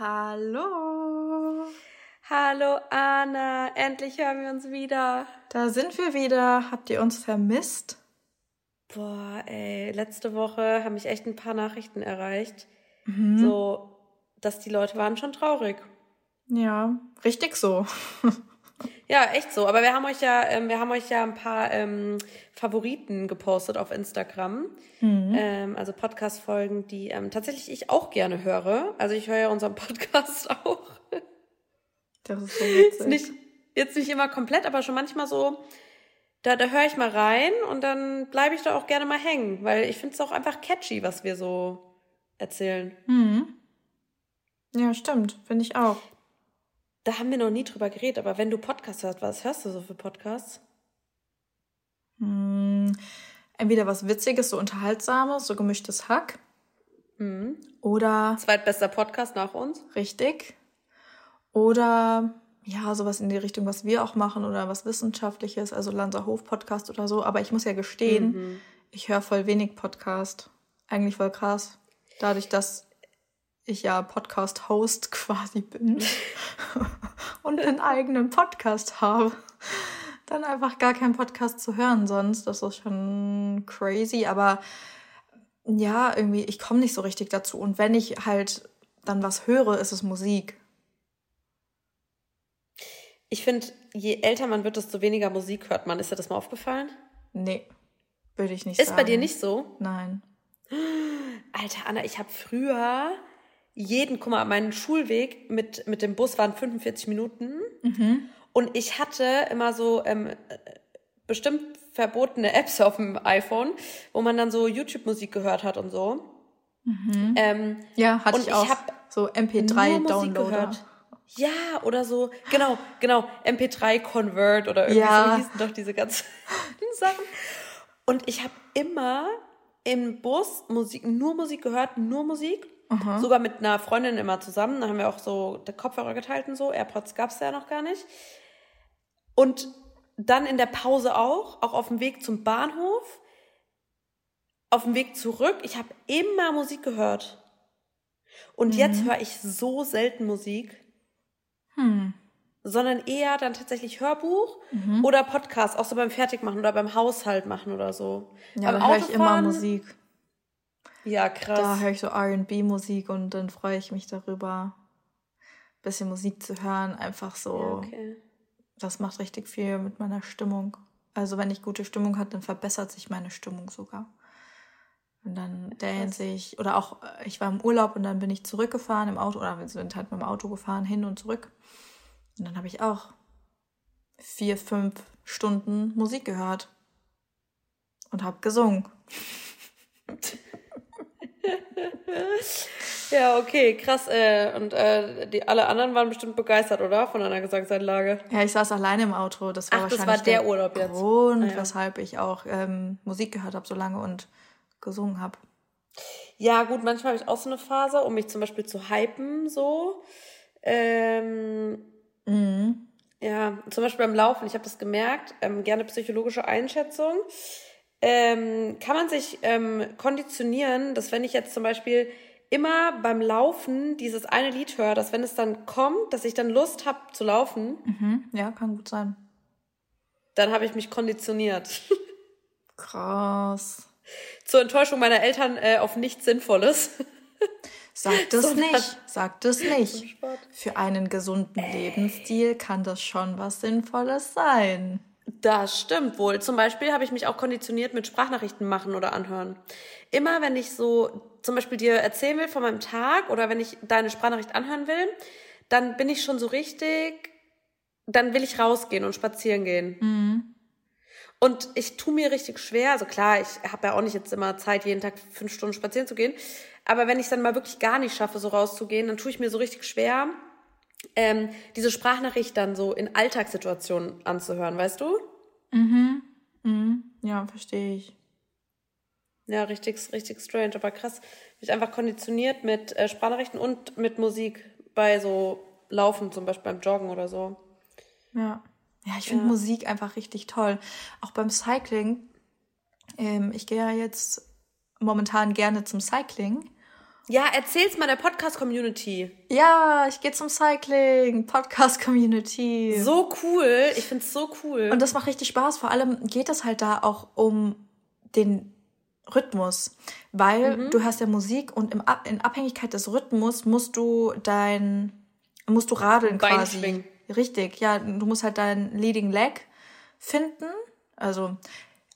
Hallo. Hallo Anna, endlich hören wir uns wieder. Da sind wir wieder. Habt ihr uns vermisst? Boah, ey, letzte Woche haben mich echt ein paar Nachrichten erreicht. Mhm. So, dass die Leute waren schon traurig. Ja, richtig so. ja, echt so. Aber wir haben euch ja, ähm, wir haben euch ja ein paar ähm, Favoriten gepostet auf Instagram. Mhm. Ähm, also Podcast-Folgen, die ähm, tatsächlich ich auch gerne höre. Also ich höre ja unseren Podcast auch. Das ist so witzig. nicht, jetzt nicht immer komplett, aber schon manchmal so da, da höre ich mal rein und dann bleibe ich da auch gerne mal hängen, weil ich finde es auch einfach catchy, was wir so erzählen. Mhm. Ja, stimmt, finde ich auch. Da haben wir noch nie drüber geredet, aber wenn du Podcasts hörst, was hörst du so für Podcasts? Hm, entweder was Witziges, so Unterhaltsames, so gemischtes Hack. Mhm. Oder. Zweitbester Podcast nach uns. Richtig. Oder ja, sowas in die Richtung, was wir auch machen oder was Wissenschaftliches, also Lanser Hof Podcast oder so. Aber ich muss ja gestehen, mhm. ich höre voll wenig Podcast. Eigentlich voll krass. Dadurch, dass ich ja Podcast-Host quasi bin und einen eigenen Podcast habe, dann einfach gar keinen Podcast zu hören sonst. Das ist schon crazy. Aber ja, irgendwie, ich komme nicht so richtig dazu. Und wenn ich halt dann was höre, ist es Musik. Ich finde, je älter man wird, desto weniger Musik hört man. Ist dir das mal aufgefallen? Nee, würde ich nicht Ist sagen. Ist bei dir nicht so? Nein. Alter, Anna, ich habe früher jeden, guck mal, mein Schulweg mit, mit dem Bus waren 45 Minuten. Mhm. Und ich hatte immer so ähm, bestimmt verbotene Apps auf dem iPhone, wo man dann so YouTube-Musik gehört hat und so. Mhm. Ähm, ja, hatte ich auch. Ich so MP3-Downloader. Ja, oder so, genau, genau, MP3 Convert oder irgendwie ja. so hießen doch diese ganzen Sachen. Und ich habe immer im Bus Musik, nur Musik gehört, nur Musik. Aha. Sogar mit einer Freundin immer zusammen. Da haben wir auch so der Kopfhörer geteilt und so. AirPods gab's ja noch gar nicht. Und dann in der Pause auch, auch auf dem Weg zum Bahnhof, auf dem Weg zurück. Ich habe immer Musik gehört. Und mhm. jetzt höre ich so selten Musik. Hm. Sondern eher dann tatsächlich Hörbuch mhm. oder Podcast, auch so beim Fertigmachen oder beim Haushalt machen oder so. Ja, da höre ich immer Musik. Ja, krass. Da höre ich so RB-Musik und dann freue ich mich darüber, ein bisschen Musik zu hören. Einfach so. Ja, okay. Das macht richtig viel mit meiner Stimmung. Also, wenn ich gute Stimmung habe, dann verbessert sich meine Stimmung sogar. Und dann dance ich, oder auch, ich war im Urlaub und dann bin ich zurückgefahren im Auto, oder wir sind halt mit dem Auto gefahren, hin und zurück. Und dann habe ich auch vier, fünf Stunden Musik gehört und habe gesungen. ja, okay, krass. Äh, und äh, die alle anderen waren bestimmt begeistert, oder? Von einer Gesangsanlage. Ja, ich saß alleine im Auto. Das war Ach, wahrscheinlich das war der, der Urlaub jetzt. Grund, ah, ja. weshalb ich auch ähm, Musik gehört habe so lange und gesungen habe. Ja, gut, manchmal habe ich auch so eine Phase, um mich zum Beispiel zu hypen, so. Ähm, mhm. Ja, zum Beispiel beim Laufen, ich habe das gemerkt, ähm, gerne psychologische Einschätzung. Ähm, kann man sich ähm, konditionieren, dass wenn ich jetzt zum Beispiel immer beim Laufen dieses eine Lied höre, dass wenn es dann kommt, dass ich dann Lust habe zu laufen. Mhm. Ja, kann gut sein. Dann habe ich mich konditioniert. Krass. Zur Enttäuschung meiner Eltern äh, auf nichts Sinnvolles. Sagt es nicht, sagt es nicht. Für einen gesunden Lebensstil kann das schon was Sinnvolles sein. Das stimmt wohl. Zum Beispiel habe ich mich auch konditioniert mit Sprachnachrichten machen oder anhören. Immer wenn ich so zum Beispiel dir erzählen will von meinem Tag oder wenn ich deine Sprachnachricht anhören will, dann bin ich schon so richtig, dann will ich rausgehen und spazieren gehen. Mhm. Und ich tue mir richtig schwer, also klar, ich habe ja auch nicht jetzt immer Zeit, jeden Tag fünf Stunden spazieren zu gehen, aber wenn ich es dann mal wirklich gar nicht schaffe, so rauszugehen, dann tue ich mir so richtig schwer, ähm, diese Sprachnachricht dann so in Alltagssituationen anzuhören, weißt du? Mhm. mhm. Ja, verstehe ich. Ja, richtig, richtig strange, aber krass. Mich einfach konditioniert mit äh, Sprachnachrichten und mit Musik bei so Laufen, zum Beispiel beim Joggen oder so. Ja. Ja, ich finde ja. Musik einfach richtig toll. Auch beim Cycling. Ähm, ich gehe ja jetzt momentan gerne zum Cycling. Ja, erzähl's mal der Podcast-Community. Ja, ich gehe zum Cycling, Podcast-Community. So cool, ich find's so cool. Und das macht richtig Spaß. Vor allem geht es halt da auch um den Rhythmus, weil mhm. du hast ja Musik und im, in Abhängigkeit des Rhythmus musst du dein, musst du radeln Bein quasi. Schwingen. Richtig, ja, du musst halt dein Leading Leg finden. Also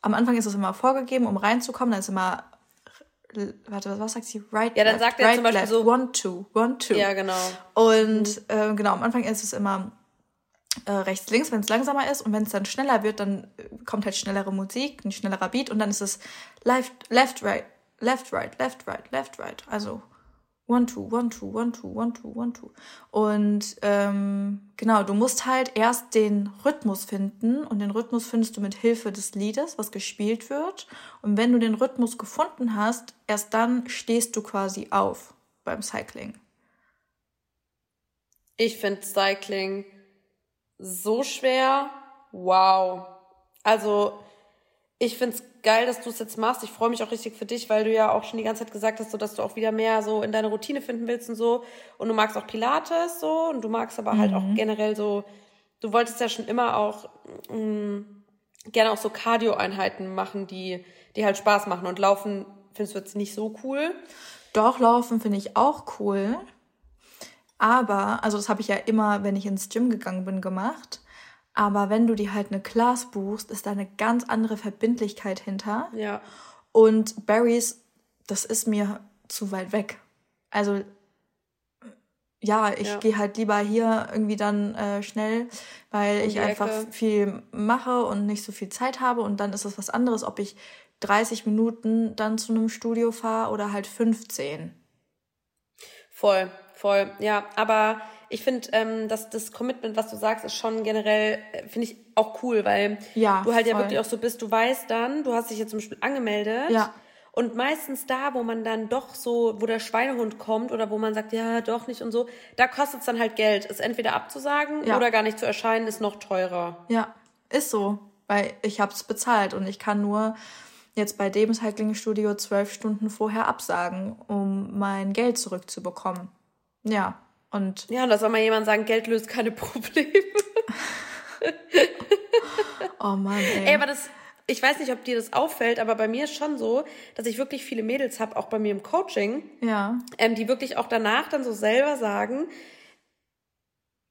am Anfang ist es immer vorgegeben, um reinzukommen, dann ist immer warte, was sagt sie? Right, ja, dann left, sagt er right, zum Beispiel left, so one, two, one, two. Ja, genau. Und mhm. äh, genau, am Anfang ist es immer äh, rechts, links, wenn es langsamer ist und wenn es dann schneller wird, dann äh, kommt halt schnellere Musik, ein schnellerer Beat und dann ist es left, left, right, left, right, left, right, left, right. Also One, two, one, two, one, two, one, two, one, two. Und ähm, genau, du musst halt erst den Rhythmus finden und den Rhythmus findest du mit Hilfe des Liedes, was gespielt wird. Und wenn du den Rhythmus gefunden hast, erst dann stehst du quasi auf beim Cycling. Ich finde Cycling so schwer. Wow. Also, ich finde es geil, dass du es jetzt machst. Ich freue mich auch richtig für dich, weil du ja auch schon die ganze Zeit gesagt hast, so, dass du auch wieder mehr so in deine Routine finden willst und so. Und du magst auch Pilates so und du magst aber mhm. halt auch mhm. generell so, du wolltest ja schon immer auch mh, mm, gerne auch so Cardio-Einheiten machen, die, die halt Spaß machen. Und Laufen findest du jetzt nicht so cool. Doch, Laufen finde ich auch cool. Aber, also das habe ich ja immer, wenn ich ins Gym gegangen bin, gemacht. Aber wenn du dir halt eine Class buchst, ist da eine ganz andere Verbindlichkeit hinter. Ja. Und Barrys, das ist mir zu weit weg. Also ja, ich ja. gehe halt lieber hier irgendwie dann äh, schnell, weil ich einfach viel mache und nicht so viel Zeit habe und dann ist es was anderes, ob ich 30 Minuten dann zu einem Studio fahre oder halt 15. Voll, voll, ja, aber ich finde, ähm, dass das Commitment, was du sagst, ist schon generell, äh, finde ich auch cool, weil ja, du halt voll. ja wirklich auch so bist, du weißt dann, du hast dich jetzt zum Beispiel angemeldet. Ja. Und meistens da, wo man dann doch so, wo der Schweinehund kommt oder wo man sagt, ja, doch nicht und so, da kostet es dann halt Geld. Ist entweder abzusagen ja. oder gar nicht zu erscheinen, ist noch teurer. Ja, ist so. Weil ich habe es bezahlt und ich kann nur jetzt bei dem Cycling-Studio zwölf Stunden vorher absagen, um mein Geld zurückzubekommen. Ja, und ja, und da soll mal jemand sagen, Geld löst keine Probleme. oh Mann, ey. Ey, aber das, ich weiß nicht, ob dir das auffällt, aber bei mir ist schon so, dass ich wirklich viele Mädels habe, auch bei mir im Coaching, ja. ähm, die wirklich auch danach dann so selber sagen,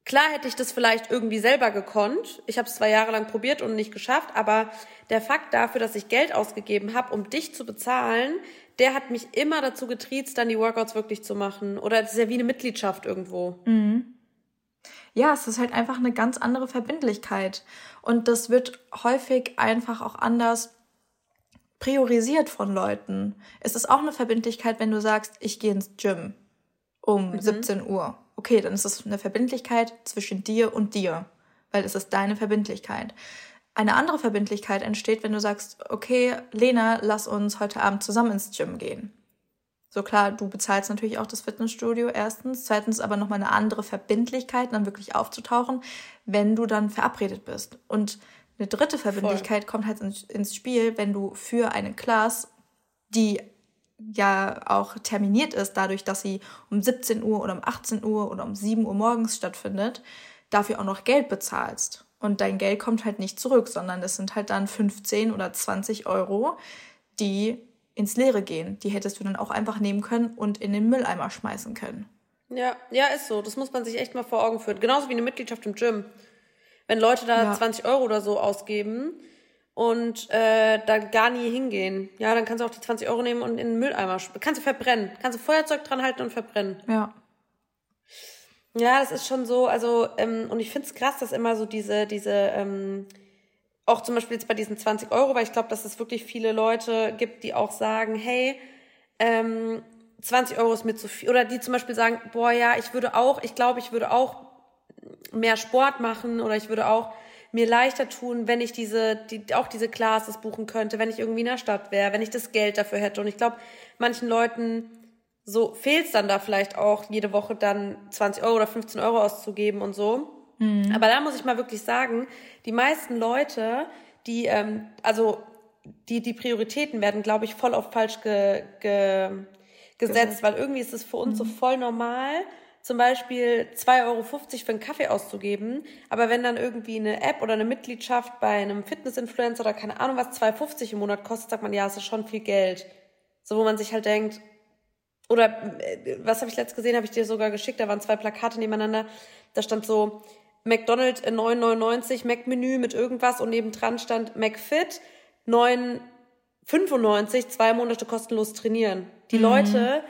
Klar hätte ich das vielleicht irgendwie selber gekonnt. Ich habe es zwei Jahre lang probiert und nicht geschafft, aber der Fakt dafür, dass ich Geld ausgegeben habe, um dich zu bezahlen, der hat mich immer dazu getriezt, dann die Workouts wirklich zu machen. Oder es ist ja wie eine Mitgliedschaft irgendwo. Mhm. Ja, es ist halt einfach eine ganz andere Verbindlichkeit. Und das wird häufig einfach auch anders priorisiert von Leuten. Es ist auch eine Verbindlichkeit, wenn du sagst, ich gehe ins Gym um mhm. 17 Uhr. Okay, dann ist es eine Verbindlichkeit zwischen dir und dir, weil es ist deine Verbindlichkeit eine andere Verbindlichkeit entsteht, wenn du sagst, okay, Lena, lass uns heute Abend zusammen ins Gym gehen. So klar, du bezahlst natürlich auch das Fitnessstudio erstens, zweitens aber nochmal eine andere Verbindlichkeit, dann wirklich aufzutauchen, wenn du dann verabredet bist. Und eine dritte Verbindlichkeit Voll. kommt halt ins, ins Spiel, wenn du für eine Class, die ja auch terminiert ist, dadurch, dass sie um 17 Uhr oder um 18 Uhr oder um 7 Uhr morgens stattfindet, dafür auch noch Geld bezahlst. Und dein Geld kommt halt nicht zurück, sondern das sind halt dann 15 oder 20 Euro, die ins Leere gehen. Die hättest du dann auch einfach nehmen können und in den Mülleimer schmeißen können. Ja, ja, ist so. Das muss man sich echt mal vor Augen führen. Genauso wie eine Mitgliedschaft im Gym. Wenn Leute da ja. 20 Euro oder so ausgeben und äh, da gar nie hingehen, ja, dann kannst du auch die 20 Euro nehmen und in den Mülleimer schmeißen. Kannst du verbrennen. Kannst du Feuerzeug dran halten und verbrennen. Ja. Ja, das ist schon so, also, ähm, und ich finde es krass, dass immer so diese, diese, ähm, auch zum Beispiel jetzt bei diesen 20 Euro, weil ich glaube, dass es wirklich viele Leute gibt, die auch sagen, hey, ähm, 20 Euro ist mir zu viel. Oder die zum Beispiel sagen, boah, ja, ich würde auch, ich glaube, ich würde auch mehr Sport machen oder ich würde auch mir leichter tun, wenn ich diese, die, auch diese Classes buchen könnte, wenn ich irgendwie in der Stadt wäre, wenn ich das Geld dafür hätte. Und ich glaube, manchen Leuten so fehlt es dann da vielleicht auch, jede Woche dann 20 Euro oder 15 Euro auszugeben und so. Mhm. Aber da muss ich mal wirklich sagen, die meisten Leute, die, ähm, also die, die Prioritäten werden, glaube ich, voll auf falsch ge, ge, gesetzt, weil irgendwie ist es für uns mhm. so voll normal, zum Beispiel 2,50 Euro für einen Kaffee auszugeben. Aber wenn dann irgendwie eine App oder eine Mitgliedschaft bei einem Fitness-Influencer oder keine Ahnung was 2,50 im Monat kostet, sagt man, ja, es ist schon viel Geld. So, wo man sich halt denkt, oder äh, was habe ich letzt gesehen, habe ich dir sogar geschickt, da waren zwei Plakate nebeneinander, da stand so McDonald's 9,99, Mac-Menü mit irgendwas und nebendran stand McFit 9,95, zwei Monate kostenlos trainieren. Die mhm. Leute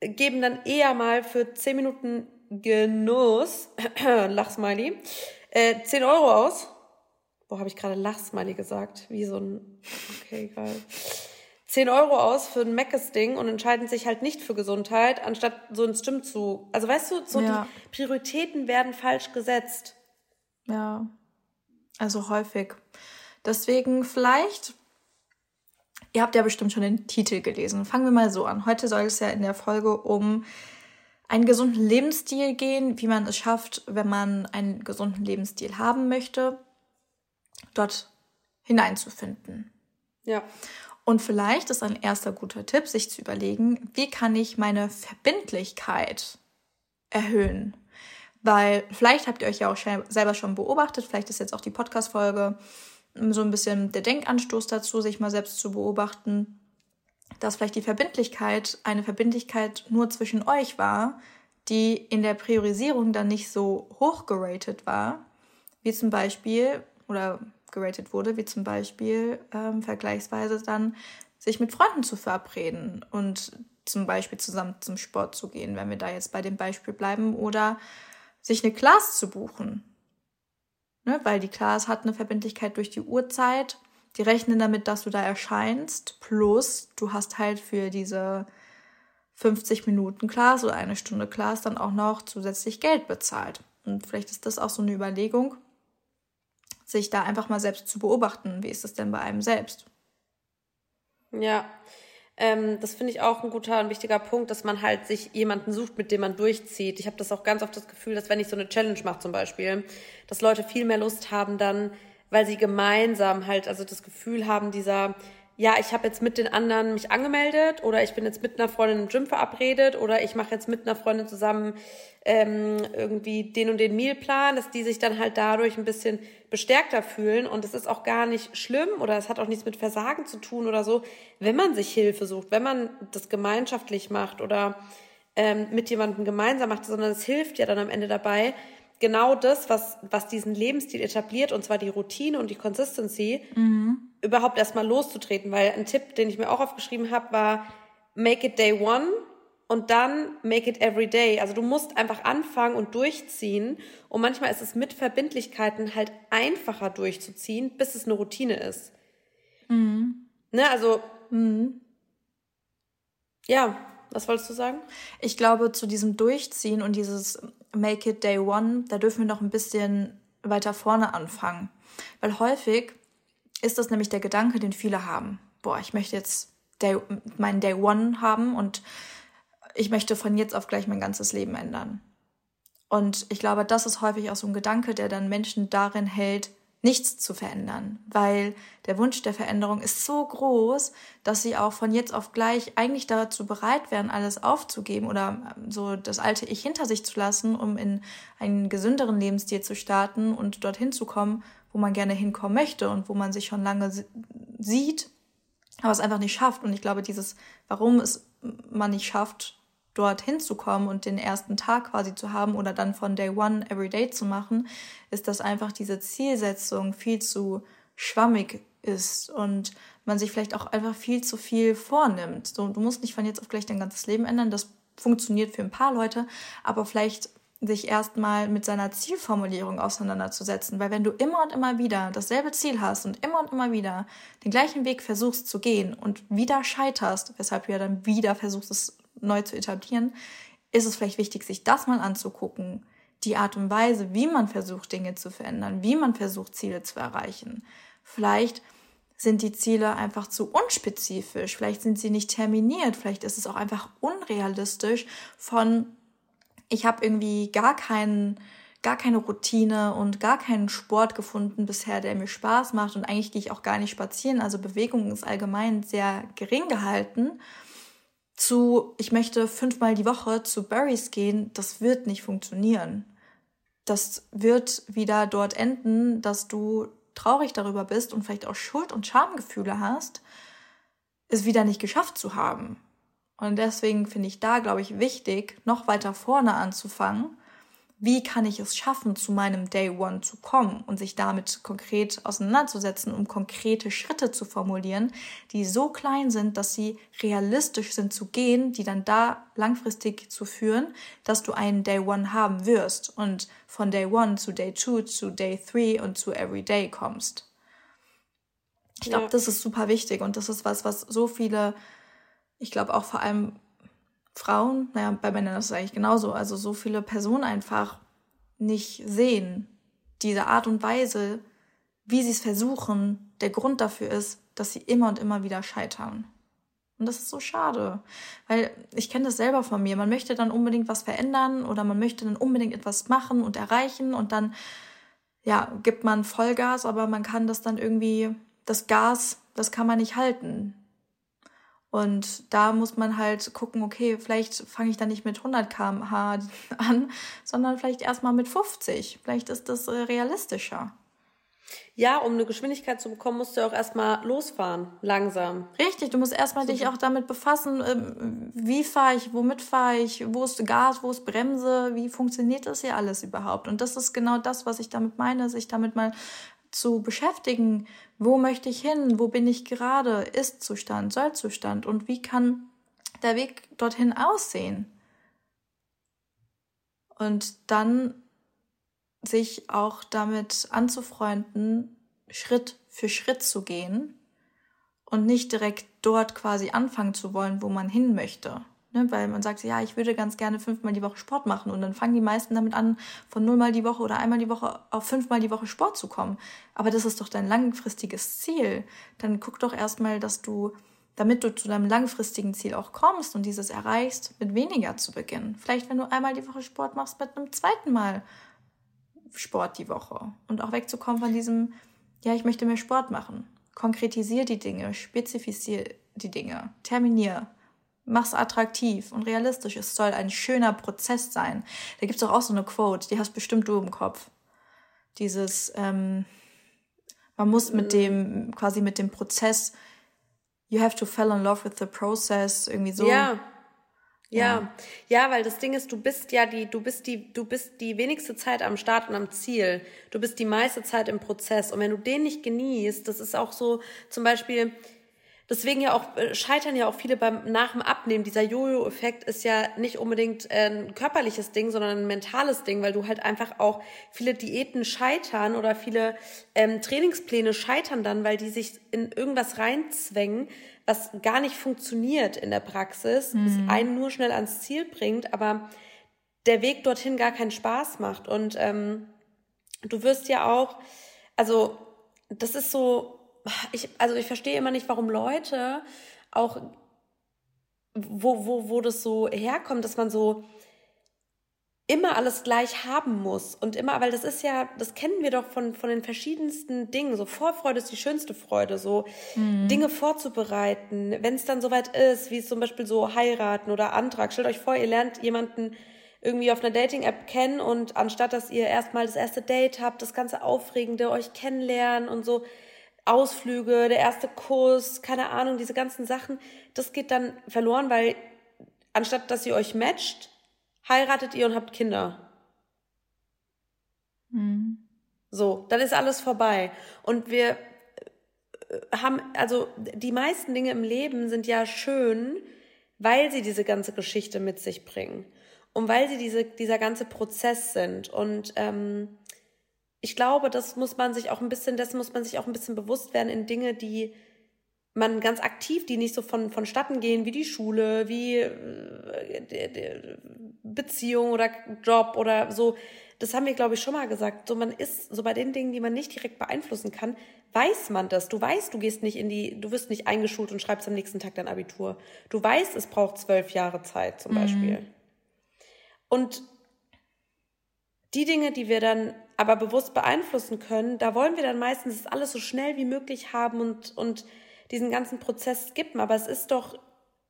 geben dann eher mal für 10 Minuten Genuss, Lachsmiley, äh, 10 Euro aus. Wo habe ich gerade Lachsmiley gesagt? Wie so ein, okay, egal. 10 Euro aus für ein Meckes-Ding und entscheiden sich halt nicht für Gesundheit, anstatt so ins Gym zu. Also weißt du, so ja. die Prioritäten werden falsch gesetzt. Ja, also häufig. Deswegen vielleicht Ihr habt ja bestimmt schon den Titel gelesen. Fangen wir mal so an. Heute soll es ja in der Folge um einen gesunden Lebensstil gehen, wie man es schafft, wenn man einen gesunden Lebensstil haben möchte, dort hineinzufinden. Ja. Und vielleicht ist ein erster guter Tipp, sich zu überlegen, wie kann ich meine Verbindlichkeit erhöhen? Weil vielleicht habt ihr euch ja auch selber schon beobachtet, vielleicht ist jetzt auch die Podcast-Folge so ein bisschen der Denkanstoß dazu, sich mal selbst zu beobachten, dass vielleicht die Verbindlichkeit eine Verbindlichkeit nur zwischen euch war, die in der Priorisierung dann nicht so hoch geratet war, wie zum Beispiel, oder geratet wurde, wie zum Beispiel ähm, vergleichsweise dann sich mit Freunden zu verabreden und zum Beispiel zusammen zum Sport zu gehen, wenn wir da jetzt bei dem Beispiel bleiben, oder sich eine Class zu buchen ne? weil die Class hat eine Verbindlichkeit durch die Uhrzeit. Die rechnen damit, dass du da erscheinst, plus du hast halt für diese 50 Minuten Class oder eine Stunde Class dann auch noch zusätzlich Geld bezahlt. Und vielleicht ist das auch so eine Überlegung, sich da einfach mal selbst zu beobachten. Wie ist es denn bei einem selbst? Ja, ähm, das finde ich auch ein guter und wichtiger Punkt, dass man halt sich jemanden sucht, mit dem man durchzieht. Ich habe das auch ganz oft das Gefühl, dass wenn ich so eine Challenge mache zum Beispiel, dass Leute viel mehr Lust haben dann, weil sie gemeinsam halt also das Gefühl haben, dieser ja, ich habe jetzt mit den anderen mich angemeldet oder ich bin jetzt mit einer Freundin im Gym verabredet oder ich mache jetzt mit einer Freundin zusammen ähm, irgendwie den und den Mealplan, dass die sich dann halt dadurch ein bisschen bestärkter fühlen. Und es ist auch gar nicht schlimm oder es hat auch nichts mit Versagen zu tun oder so, wenn man sich Hilfe sucht, wenn man das gemeinschaftlich macht oder ähm, mit jemandem gemeinsam macht, sondern es hilft ja dann am Ende dabei, genau das, was, was diesen Lebensstil etabliert, und zwar die Routine und die Consistency, mhm. überhaupt erstmal loszutreten. Weil ein Tipp, den ich mir auch aufgeschrieben habe, war make it day one und dann make it every day. Also du musst einfach anfangen und durchziehen. Und manchmal ist es mit Verbindlichkeiten halt einfacher durchzuziehen, bis es eine Routine ist. Mhm. Ne, also, mhm. ja, was wolltest du sagen? Ich glaube, zu diesem Durchziehen und dieses Make It Day One, da dürfen wir noch ein bisschen weiter vorne anfangen. Weil häufig ist das nämlich der Gedanke, den viele haben. Boah, ich möchte jetzt Day, meinen Day One haben und ich möchte von jetzt auf gleich mein ganzes Leben ändern. Und ich glaube, das ist häufig auch so ein Gedanke, der dann Menschen darin hält, nichts zu verändern, weil der Wunsch der Veränderung ist so groß, dass sie auch von jetzt auf gleich eigentlich dazu bereit wären, alles aufzugeben oder ähm, so das alte Ich hinter sich zu lassen, um in einen gesünderen Lebensstil zu starten und dorthin zu kommen, wo man gerne hinkommen möchte und wo man sich schon lange sieht, aber es einfach nicht schafft. Und ich glaube, dieses, warum es man nicht schafft, dort hinzukommen und den ersten Tag quasi zu haben oder dann von Day One Everyday zu machen, ist, dass einfach diese Zielsetzung viel zu schwammig ist und man sich vielleicht auch einfach viel zu viel vornimmt. So, du musst nicht von jetzt auf gleich dein ganzes Leben ändern. Das funktioniert für ein paar Leute, aber vielleicht sich erstmal mit seiner Zielformulierung auseinanderzusetzen, weil wenn du immer und immer wieder dasselbe Ziel hast und immer und immer wieder den gleichen Weg versuchst zu gehen und wieder scheiterst, weshalb du ja dann wieder versuchst, es neu zu etablieren, ist es vielleicht wichtig, sich das mal anzugucken. Die Art und Weise, wie man versucht, Dinge zu verändern, wie man versucht, Ziele zu erreichen. Vielleicht sind die Ziele einfach zu unspezifisch, vielleicht sind sie nicht terminiert, vielleicht ist es auch einfach unrealistisch von, ich habe irgendwie gar keinen gar keine Routine und gar keinen Sport gefunden bisher, der mir Spaß macht und eigentlich gehe ich auch gar nicht spazieren. Also Bewegung ist allgemein sehr gering gehalten zu, ich möchte fünfmal die Woche zu Barrys gehen, das wird nicht funktionieren. Das wird wieder dort enden, dass du traurig darüber bist und vielleicht auch Schuld- und Schamgefühle hast, es wieder nicht geschafft zu haben. Und deswegen finde ich da, glaube ich, wichtig, noch weiter vorne anzufangen wie kann ich es schaffen, zu meinem Day One zu kommen und sich damit konkret auseinanderzusetzen, um konkrete Schritte zu formulieren, die so klein sind, dass sie realistisch sind zu gehen, die dann da langfristig zu führen, dass du einen Day One haben wirst und von Day One zu Day Two zu Day Three und zu Every Day kommst. Ich glaube, ja. das ist super wichtig und das ist was, was so viele, ich glaube auch vor allem Frauen, naja, bei Männern ist es eigentlich genauso, also so viele Personen einfach nicht sehen. Diese Art und Weise, wie sie es versuchen, der Grund dafür ist, dass sie immer und immer wieder scheitern. Und das ist so schade, weil ich kenne das selber von mir. Man möchte dann unbedingt was verändern oder man möchte dann unbedingt etwas machen und erreichen und dann, ja, gibt man Vollgas, aber man kann das dann irgendwie, das Gas, das kann man nicht halten. Und da muss man halt gucken, okay, vielleicht fange ich dann nicht mit 100 km/h an, sondern vielleicht erstmal mit 50. Vielleicht ist das äh, realistischer. Ja, um eine Geschwindigkeit zu bekommen, musst du auch erstmal losfahren, langsam. Richtig, du musst erstmal so. dich auch damit befassen, ähm, wie fahre ich, womit fahre ich, wo ist Gas, wo ist Bremse, wie funktioniert das hier alles überhaupt? Und das ist genau das, was ich damit meine, sich damit mal zu beschäftigen, wo möchte ich hin, wo bin ich gerade, Ist-Zustand, Soll-Zustand und wie kann der Weg dorthin aussehen. Und dann sich auch damit anzufreunden, Schritt für Schritt zu gehen und nicht direkt dort quasi anfangen zu wollen, wo man hin möchte. Ne, weil man sagt, ja, ich würde ganz gerne fünfmal die Woche Sport machen. Und dann fangen die meisten damit an, von nullmal die Woche oder einmal die Woche auf fünfmal die Woche Sport zu kommen. Aber das ist doch dein langfristiges Ziel. Dann guck doch erstmal, dass du, damit du zu deinem langfristigen Ziel auch kommst und dieses erreichst, mit weniger zu beginnen. Vielleicht, wenn du einmal die Woche Sport machst, mit einem zweiten Mal Sport die Woche. Und auch wegzukommen von diesem, ja, ich möchte mehr Sport machen. Konkretisier die Dinge, spezifizier die Dinge, terminier mach's attraktiv und realistisch. Es soll ein schöner Prozess sein. Da gibt's doch auch so eine Quote, die hast bestimmt du im Kopf. Dieses, ähm, man muss mit dem, quasi mit dem Prozess, you have to fall in love with the process, irgendwie so. Ja. Ja, ja, weil das Ding ist, du bist ja die, du bist die, du bist die wenigste Zeit am Start und am Ziel. Du bist die meiste Zeit im Prozess. Und wenn du den nicht genießt, das ist auch so, zum Beispiel, Deswegen ja auch äh, scheitern ja auch viele beim nach dem Abnehmen. Dieser Jojo-Effekt ist ja nicht unbedingt äh, ein körperliches Ding, sondern ein mentales Ding, weil du halt einfach auch viele Diäten scheitern oder viele ähm, Trainingspläne scheitern dann, weil die sich in irgendwas reinzwängen, was gar nicht funktioniert in der Praxis, mhm. es einen nur schnell ans Ziel bringt, aber der Weg dorthin gar keinen Spaß macht. Und ähm, du wirst ja auch, also das ist so ich, also ich verstehe immer nicht, warum Leute auch, wo, wo, wo das so herkommt, dass man so immer alles gleich haben muss und immer, weil das ist ja, das kennen wir doch von, von den verschiedensten Dingen. So Vorfreude ist die schönste Freude, so mhm. Dinge vorzubereiten, wenn es dann soweit ist, wie zum Beispiel so heiraten oder Antrag. Stellt euch vor, ihr lernt jemanden irgendwie auf einer Dating-App kennen und anstatt dass ihr erstmal das erste Date habt, das ganze Aufregende, euch kennenlernen und so, Ausflüge, der erste Kuss, keine Ahnung, diese ganzen Sachen, das geht dann verloren, weil anstatt dass ihr euch matcht, heiratet ihr und habt Kinder. Mhm. So, dann ist alles vorbei. Und wir äh, haben, also die meisten Dinge im Leben sind ja schön, weil sie diese ganze Geschichte mit sich bringen. Und weil sie diese, dieser ganze Prozess sind. Und ähm, ich glaube, das muss man sich auch ein bisschen, das muss man sich auch ein bisschen bewusst werden in Dinge, die man ganz aktiv, die nicht so von vonstatten gehen, wie die Schule, wie äh, Beziehung oder Job oder so. Das haben wir, glaube ich, schon mal gesagt. So, man ist, so bei den Dingen, die man nicht direkt beeinflussen kann, weiß man das. Du weißt, du gehst nicht in die, du wirst nicht eingeschult und schreibst am nächsten Tag dein Abitur. Du weißt, es braucht zwölf Jahre Zeit, zum mhm. Beispiel. Und die Dinge, die wir dann aber bewusst beeinflussen können, da wollen wir dann meistens alles so schnell wie möglich haben und, und diesen ganzen Prozess skippen. Aber es ist doch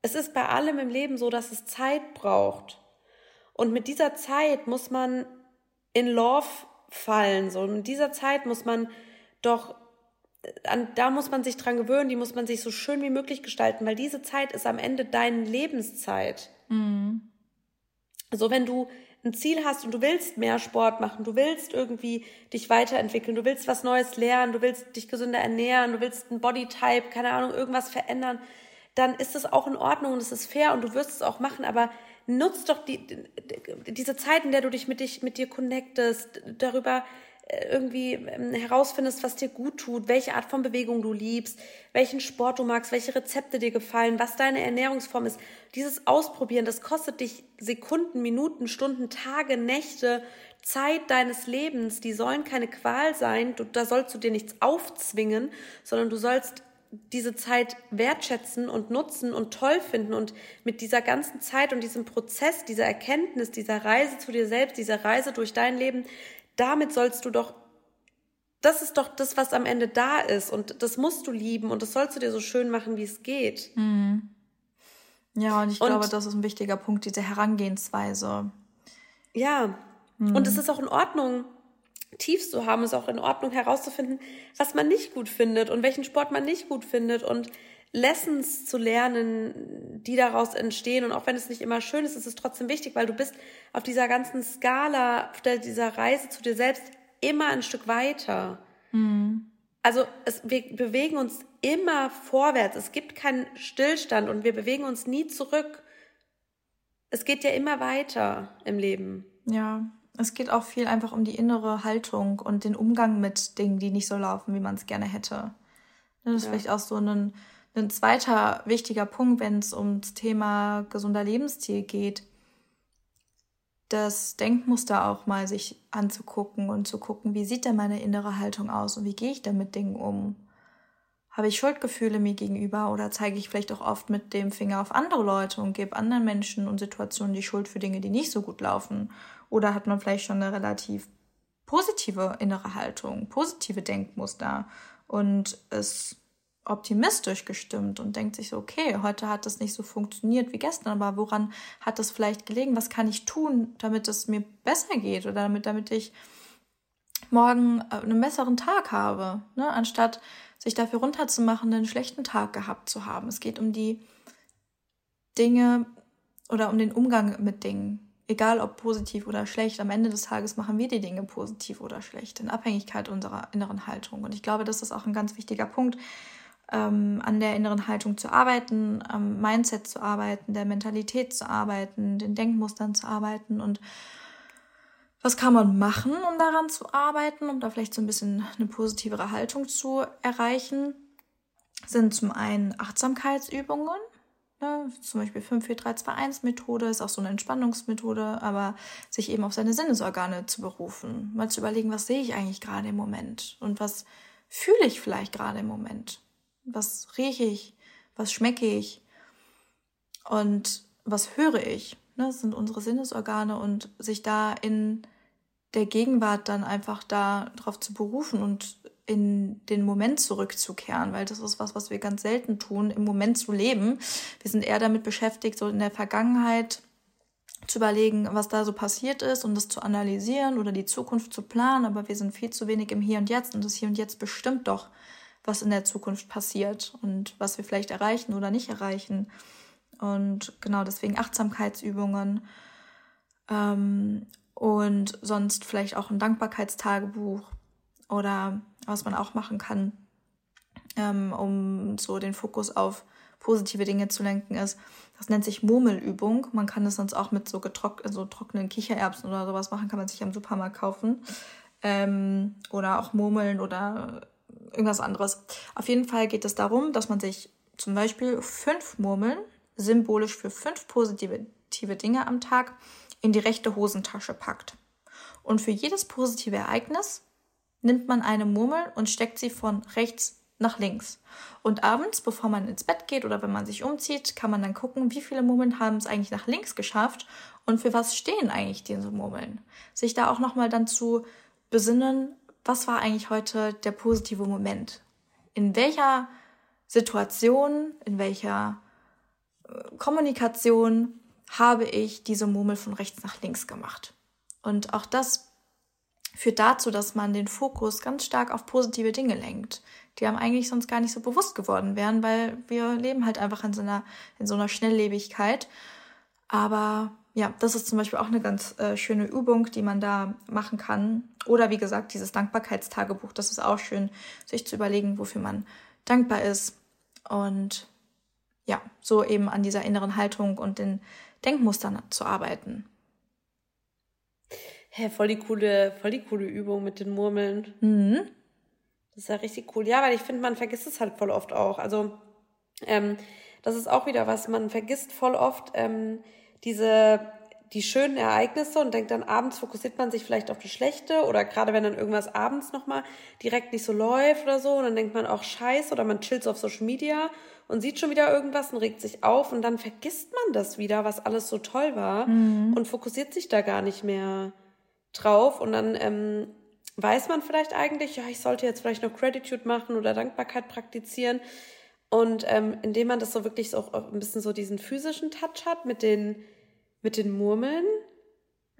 es ist bei allem im Leben so, dass es Zeit braucht. Und mit dieser Zeit muss man in Love fallen. So. Und mit dieser Zeit muss man doch, an, da muss man sich dran gewöhnen, die muss man sich so schön wie möglich gestalten, weil diese Zeit ist am Ende deine Lebenszeit. Mhm. So, wenn du ein Ziel hast und du willst mehr Sport machen, du willst irgendwie dich weiterentwickeln, du willst was Neues lernen, du willst dich gesünder ernähren, du willst ein Bodytype, keine Ahnung, irgendwas verändern, dann ist es auch in Ordnung und es ist fair und du wirst es auch machen, aber nutzt doch die, diese Zeit, in der du dich mit, dich mit dir connectest, darüber irgendwie ähm, herausfindest, was dir gut tut, welche Art von Bewegung du liebst, welchen Sport du magst, welche Rezepte dir gefallen, was deine Ernährungsform ist. Dieses Ausprobieren, das kostet dich Sekunden, Minuten, Stunden, Tage, Nächte, Zeit deines Lebens. Die sollen keine Qual sein. Du, da sollst du dir nichts aufzwingen, sondern du sollst diese Zeit wertschätzen und nutzen und toll finden und mit dieser ganzen Zeit und diesem Prozess, dieser Erkenntnis, dieser Reise zu dir selbst, dieser Reise durch dein Leben, damit sollst du doch, das ist doch das, was am Ende da ist und das musst du lieben und das sollst du dir so schön machen, wie es geht. Mhm. Ja, und ich und, glaube, das ist ein wichtiger Punkt, diese Herangehensweise. Ja, mhm. und es ist auch in Ordnung, Tiefs zu haben, ist auch in Ordnung herauszufinden, was man nicht gut findet und welchen Sport man nicht gut findet und Lessons zu lernen, die daraus entstehen. Und auch wenn es nicht immer schön ist, ist es trotzdem wichtig, weil du bist auf dieser ganzen Skala, auf dieser Reise zu dir selbst immer ein Stück weiter. Mhm. Also es, wir bewegen uns immer vorwärts. Es gibt keinen Stillstand und wir bewegen uns nie zurück. Es geht ja immer weiter im Leben. Ja, es geht auch viel einfach um die innere Haltung und den Umgang mit Dingen, die nicht so laufen, wie man es gerne hätte. Das ist ja. vielleicht auch so ein, ein zweiter wichtiger Punkt, wenn es ums Thema gesunder Lebensstil geht. Das Denkmuster auch mal sich anzugucken und zu gucken, wie sieht denn meine innere Haltung aus und wie gehe ich denn mit Dingen um? Habe ich Schuldgefühle mir gegenüber oder zeige ich vielleicht auch oft mit dem Finger auf andere Leute und gebe anderen Menschen und Situationen die Schuld für Dinge, die nicht so gut laufen? Oder hat man vielleicht schon eine relativ positive innere Haltung, positive Denkmuster und ist optimistisch gestimmt und denkt sich so, okay, heute hat das nicht so funktioniert wie gestern, aber woran hat das vielleicht gelegen? Was kann ich tun, damit es mir besser geht oder damit, damit ich morgen äh, einen besseren Tag habe, ne? anstatt sich dafür runterzumachen, einen schlechten Tag gehabt zu haben. Es geht um die Dinge oder um den Umgang mit Dingen egal ob positiv oder schlecht, am Ende des Tages machen wir die Dinge positiv oder schlecht, in Abhängigkeit unserer inneren Haltung. Und ich glaube, das ist auch ein ganz wichtiger Punkt, ähm, an der inneren Haltung zu arbeiten, am Mindset zu arbeiten, der Mentalität zu arbeiten, den Denkmustern zu arbeiten und was kann man machen, um daran zu arbeiten, um da vielleicht so ein bisschen eine positivere Haltung zu erreichen? Sind zum einen Achtsamkeitsübungen, Ne? Zum Beispiel 54321-Methode ist auch so eine Entspannungsmethode, aber sich eben auf seine Sinnesorgane zu berufen. Mal zu überlegen, was sehe ich eigentlich gerade im Moment und was fühle ich vielleicht gerade im Moment. Was rieche ich, was schmecke ich und was höre ich. Ne? Das sind unsere Sinnesorgane und sich da in der Gegenwart dann einfach da drauf zu berufen und in den Moment zurückzukehren, weil das ist was, was wir ganz selten tun, im Moment zu leben. Wir sind eher damit beschäftigt, so in der Vergangenheit zu überlegen, was da so passiert ist und das zu analysieren oder die Zukunft zu planen, aber wir sind viel zu wenig im Hier und Jetzt und das Hier und Jetzt bestimmt doch, was in der Zukunft passiert und was wir vielleicht erreichen oder nicht erreichen. Und genau deswegen Achtsamkeitsübungen ähm, und sonst vielleicht auch ein Dankbarkeitstagebuch oder was man auch machen kann, ähm, um so den Fokus auf positive Dinge zu lenken, ist, das nennt sich Murmelübung. Man kann es sonst auch mit so, getrock so trockenen Kichererbsen oder sowas machen, kann man sich am Supermarkt kaufen. Ähm, oder auch Murmeln oder irgendwas anderes. Auf jeden Fall geht es darum, dass man sich zum Beispiel fünf Murmeln, symbolisch für fünf positive Dinge am Tag, in die rechte Hosentasche packt. Und für jedes positive Ereignis nimmt man eine Murmel und steckt sie von rechts nach links. Und abends, bevor man ins Bett geht oder wenn man sich umzieht, kann man dann gucken, wie viele Murmeln haben es eigentlich nach links geschafft und für was stehen eigentlich diese Murmeln. Sich da auch nochmal dann zu besinnen, was war eigentlich heute der positive Moment? In welcher Situation, in welcher Kommunikation habe ich diese Murmel von rechts nach links gemacht. Und auch das führt dazu, dass man den Fokus ganz stark auf positive Dinge lenkt, die einem eigentlich sonst gar nicht so bewusst geworden wären, weil wir leben halt einfach in so einer, in so einer Schnelllebigkeit. Aber ja, das ist zum Beispiel auch eine ganz äh, schöne Übung, die man da machen kann. Oder wie gesagt, dieses Dankbarkeitstagebuch, das ist auch schön, sich zu überlegen, wofür man dankbar ist. Und ja, so eben an dieser inneren Haltung und den Denkmustern zu arbeiten. Hä, hey, voll die coole, voll die coole Übung mit den Murmeln. Mhm. Das ist ja richtig cool. Ja, weil ich finde, man vergisst es halt voll oft auch. Also, ähm, das ist auch wieder was, man vergisst voll oft ähm, diese, die schönen Ereignisse und denkt dann abends fokussiert man sich vielleicht auf das Schlechte oder gerade wenn dann irgendwas abends nochmal direkt nicht so läuft oder so und dann denkt man auch scheiße oder man chillt so auf Social Media und sieht schon wieder irgendwas und regt sich auf und dann vergisst man das wieder, was alles so toll war mhm. und fokussiert sich da gar nicht mehr drauf und dann ähm, weiß man vielleicht eigentlich, ja, ich sollte jetzt vielleicht noch Gratitude machen oder Dankbarkeit praktizieren. Und ähm, indem man das so wirklich so ein bisschen so diesen physischen Touch hat mit den, mit den Murmeln,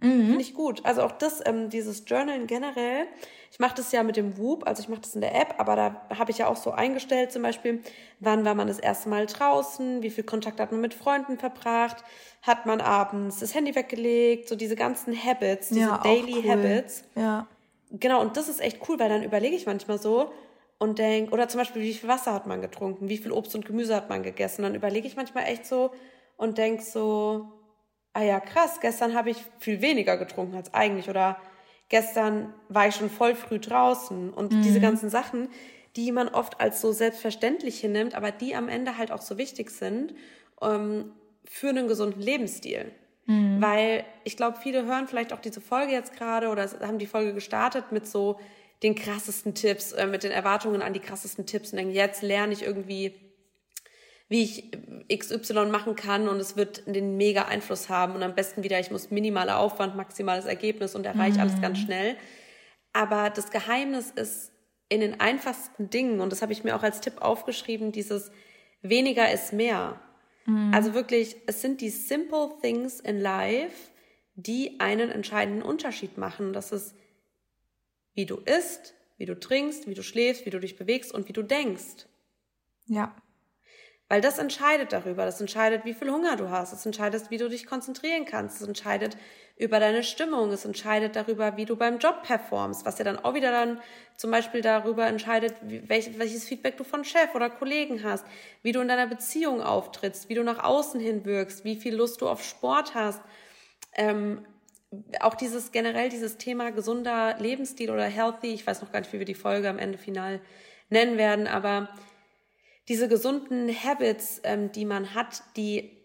mhm. finde ich gut. Also auch das, ähm, dieses Journalen generell. Ich mache das ja mit dem Whoop, also ich mache das in der App, aber da habe ich ja auch so eingestellt, zum Beispiel, wann war man das erste Mal draußen, wie viel Kontakt hat man mit Freunden verbracht, hat man abends das Handy weggelegt, so diese ganzen Habits, diese ja, Daily cool. Habits. Ja. Genau, und das ist echt cool, weil dann überlege ich manchmal so und denke, oder zum Beispiel, wie viel Wasser hat man getrunken, wie viel Obst und Gemüse hat man gegessen. Dann überlege ich manchmal echt so und denke so, ah ja, krass, gestern habe ich viel weniger getrunken als eigentlich oder gestern war ich schon voll früh draußen und mhm. diese ganzen Sachen, die man oft als so selbstverständlich hinnimmt, aber die am Ende halt auch so wichtig sind ähm, für einen gesunden Lebensstil. Mhm. Weil ich glaube, viele hören vielleicht auch diese Folge jetzt gerade oder haben die Folge gestartet mit so den krassesten Tipps, äh, mit den Erwartungen an die krassesten Tipps und denken, jetzt lerne ich irgendwie, wie ich XY machen kann und es wird den mega Einfluss haben und am besten wieder, ich muss minimaler Aufwand, maximales Ergebnis und erreiche mhm. alles ganz schnell. Aber das Geheimnis ist in den einfachsten Dingen und das habe ich mir auch als Tipp aufgeschrieben, dieses weniger ist mehr. Mhm. Also wirklich, es sind die simple things in life, die einen entscheidenden Unterschied machen. Das ist, wie du isst, wie du trinkst, wie du schläfst, wie du dich bewegst und wie du denkst. Ja. Weil das entscheidet darüber. Das entscheidet, wie viel Hunger du hast. Das entscheidet, wie du dich konzentrieren kannst. Das entscheidet über deine Stimmung. Es entscheidet darüber, wie du beim Job performst. Was ja dann auch wieder dann zum Beispiel darüber entscheidet, welches Feedback du von Chef oder Kollegen hast. Wie du in deiner Beziehung auftrittst. Wie du nach außen hin wirkst. Wie viel Lust du auf Sport hast. Ähm, auch dieses generell dieses Thema gesunder Lebensstil oder healthy. Ich weiß noch gar nicht, wie wir die Folge am Ende final nennen werden, aber diese gesunden Habits, ähm, die man hat, die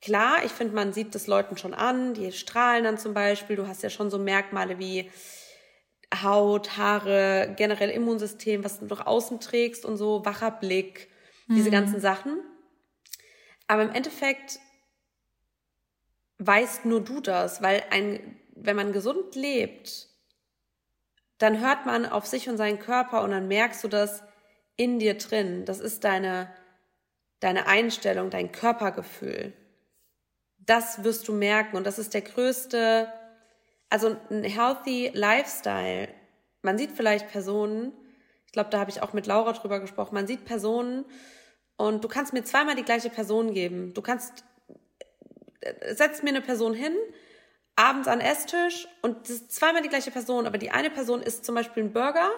klar, ich finde, man sieht das Leuten schon an, die strahlen dann zum Beispiel, du hast ja schon so Merkmale wie Haut, Haare, generell Immunsystem, was du nach außen trägst und so, wacher Blick, diese mhm. ganzen Sachen. Aber im Endeffekt weißt nur du das, weil ein, wenn man gesund lebt, dann hört man auf sich und seinen Körper und dann merkst du das, in dir drin. Das ist deine, deine Einstellung, dein Körpergefühl. Das wirst du merken und das ist der größte, also ein healthy Lifestyle. Man sieht vielleicht Personen, ich glaube, da habe ich auch mit Laura drüber gesprochen, man sieht Personen und du kannst mir zweimal die gleiche Person geben. Du kannst, setzt mir eine Person hin, abends an Esstisch und das ist zweimal die gleiche Person, aber die eine Person isst zum Beispiel einen Burger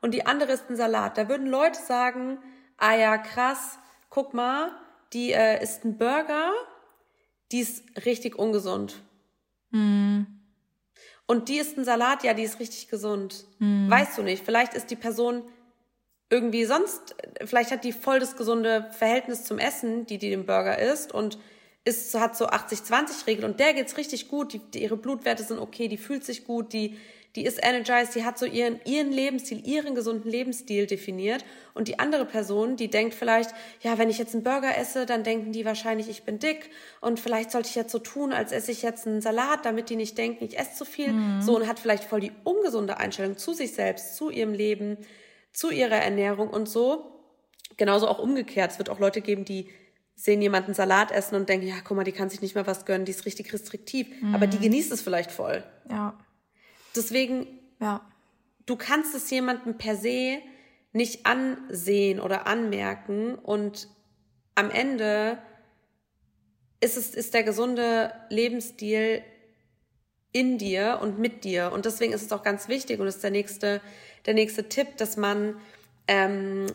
und die andere ist ein Salat. Da würden Leute sagen, ah ja, krass, guck mal, die äh, ist ein Burger, die ist richtig ungesund. Mm. Und die ist ein Salat, ja, die ist richtig gesund. Mm. Weißt du nicht, vielleicht ist die Person irgendwie sonst, vielleicht hat die voll das gesunde Verhältnis zum Essen, die die den Burger isst und ist, hat so 80-20-Regel und der geht's richtig gut, die, die, ihre Blutwerte sind okay, die fühlt sich gut, die die ist energized, die hat so ihren, ihren Lebensstil, ihren gesunden Lebensstil definiert. Und die andere Person, die denkt vielleicht, ja, wenn ich jetzt einen Burger esse, dann denken die wahrscheinlich, ich bin dick. Und vielleicht sollte ich jetzt so tun, als esse ich jetzt einen Salat, damit die nicht denken, ich esse zu viel. Mhm. So und hat vielleicht voll die ungesunde Einstellung zu sich selbst, zu ihrem Leben, zu ihrer Ernährung und so. Genauso auch umgekehrt. Es wird auch Leute geben, die sehen jemanden Salat essen und denken, ja, guck mal, die kann sich nicht mehr was gönnen, die ist richtig restriktiv. Mhm. Aber die genießt es vielleicht voll. Ja. Deswegen, ja. du kannst es jemandem per se nicht ansehen oder anmerken und am Ende ist es, ist der gesunde Lebensstil in dir und mit dir. Und deswegen ist es auch ganz wichtig und ist der nächste, der nächste Tipp, dass man ähm,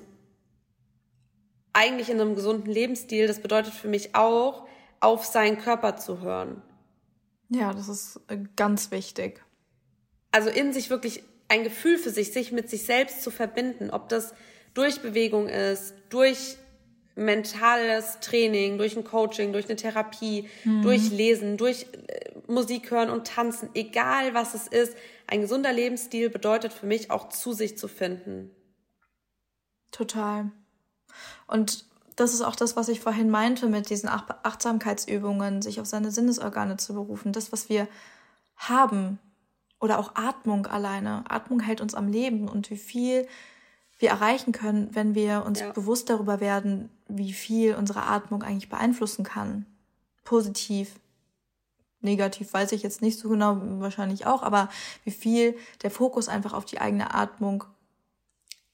eigentlich in einem gesunden Lebensstil, das bedeutet für mich auch, auf seinen Körper zu hören. Ja, das ist äh, ganz wichtig. Also in sich wirklich ein Gefühl für sich, sich mit sich selbst zu verbinden, ob das durch Bewegung ist, durch mentales Training, durch ein Coaching, durch eine Therapie, mhm. durch Lesen, durch äh, Musik hören und tanzen, egal was es ist. Ein gesunder Lebensstil bedeutet für mich auch zu sich zu finden. Total. Und das ist auch das, was ich vorhin meinte mit diesen Achtsamkeitsübungen, sich auf seine Sinnesorgane zu berufen. Das, was wir haben. Oder auch Atmung alleine. Atmung hält uns am Leben und wie viel wir erreichen können, wenn wir uns ja. bewusst darüber werden, wie viel unsere Atmung eigentlich beeinflussen kann. Positiv. Negativ weiß ich jetzt nicht so genau, wahrscheinlich auch, aber wie viel der Fokus einfach auf die eigene Atmung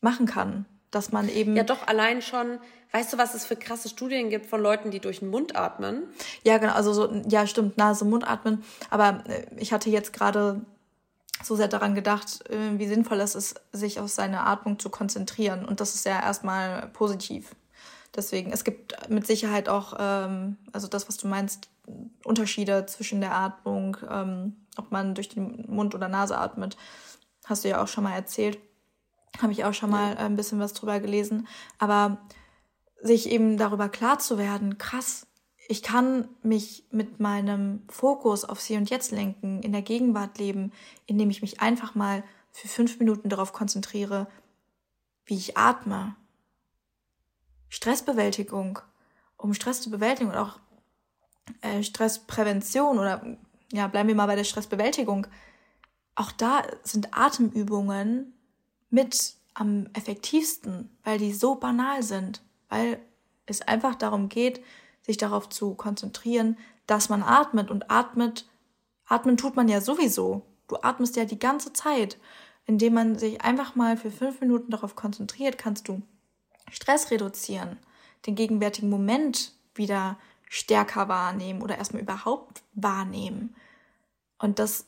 machen kann dass man eben. Ja, doch, allein schon, weißt du, was es für krasse Studien gibt von Leuten, die durch den Mund atmen? Ja, genau, also so, ja, stimmt, Nase, Mund atmen. Aber äh, ich hatte jetzt gerade so sehr daran gedacht, äh, wie sinnvoll es ist, sich auf seine Atmung zu konzentrieren. Und das ist ja erstmal positiv. Deswegen, es gibt mit Sicherheit auch, ähm, also das, was du meinst, Unterschiede zwischen der Atmung, ähm, ob man durch den Mund oder Nase atmet, hast du ja auch schon mal erzählt. Habe ich auch schon mal ja. ein bisschen was drüber gelesen. Aber sich eben darüber klar zu werden, krass, ich kann mich mit meinem Fokus aufs Hier und Jetzt lenken, in der Gegenwart leben, indem ich mich einfach mal für fünf Minuten darauf konzentriere, wie ich atme. Stressbewältigung, um Stress zu bewältigen und auch äh, Stressprävention oder ja, bleiben wir mal bei der Stressbewältigung. Auch da sind Atemübungen mit am effektivsten, weil die so banal sind, weil es einfach darum geht, sich darauf zu konzentrieren, dass man atmet und atmet, atmen tut man ja sowieso. Du atmest ja die ganze Zeit. Indem man sich einfach mal für fünf Minuten darauf konzentriert, kannst du Stress reduzieren, den gegenwärtigen Moment wieder stärker wahrnehmen oder erstmal überhaupt wahrnehmen. Und das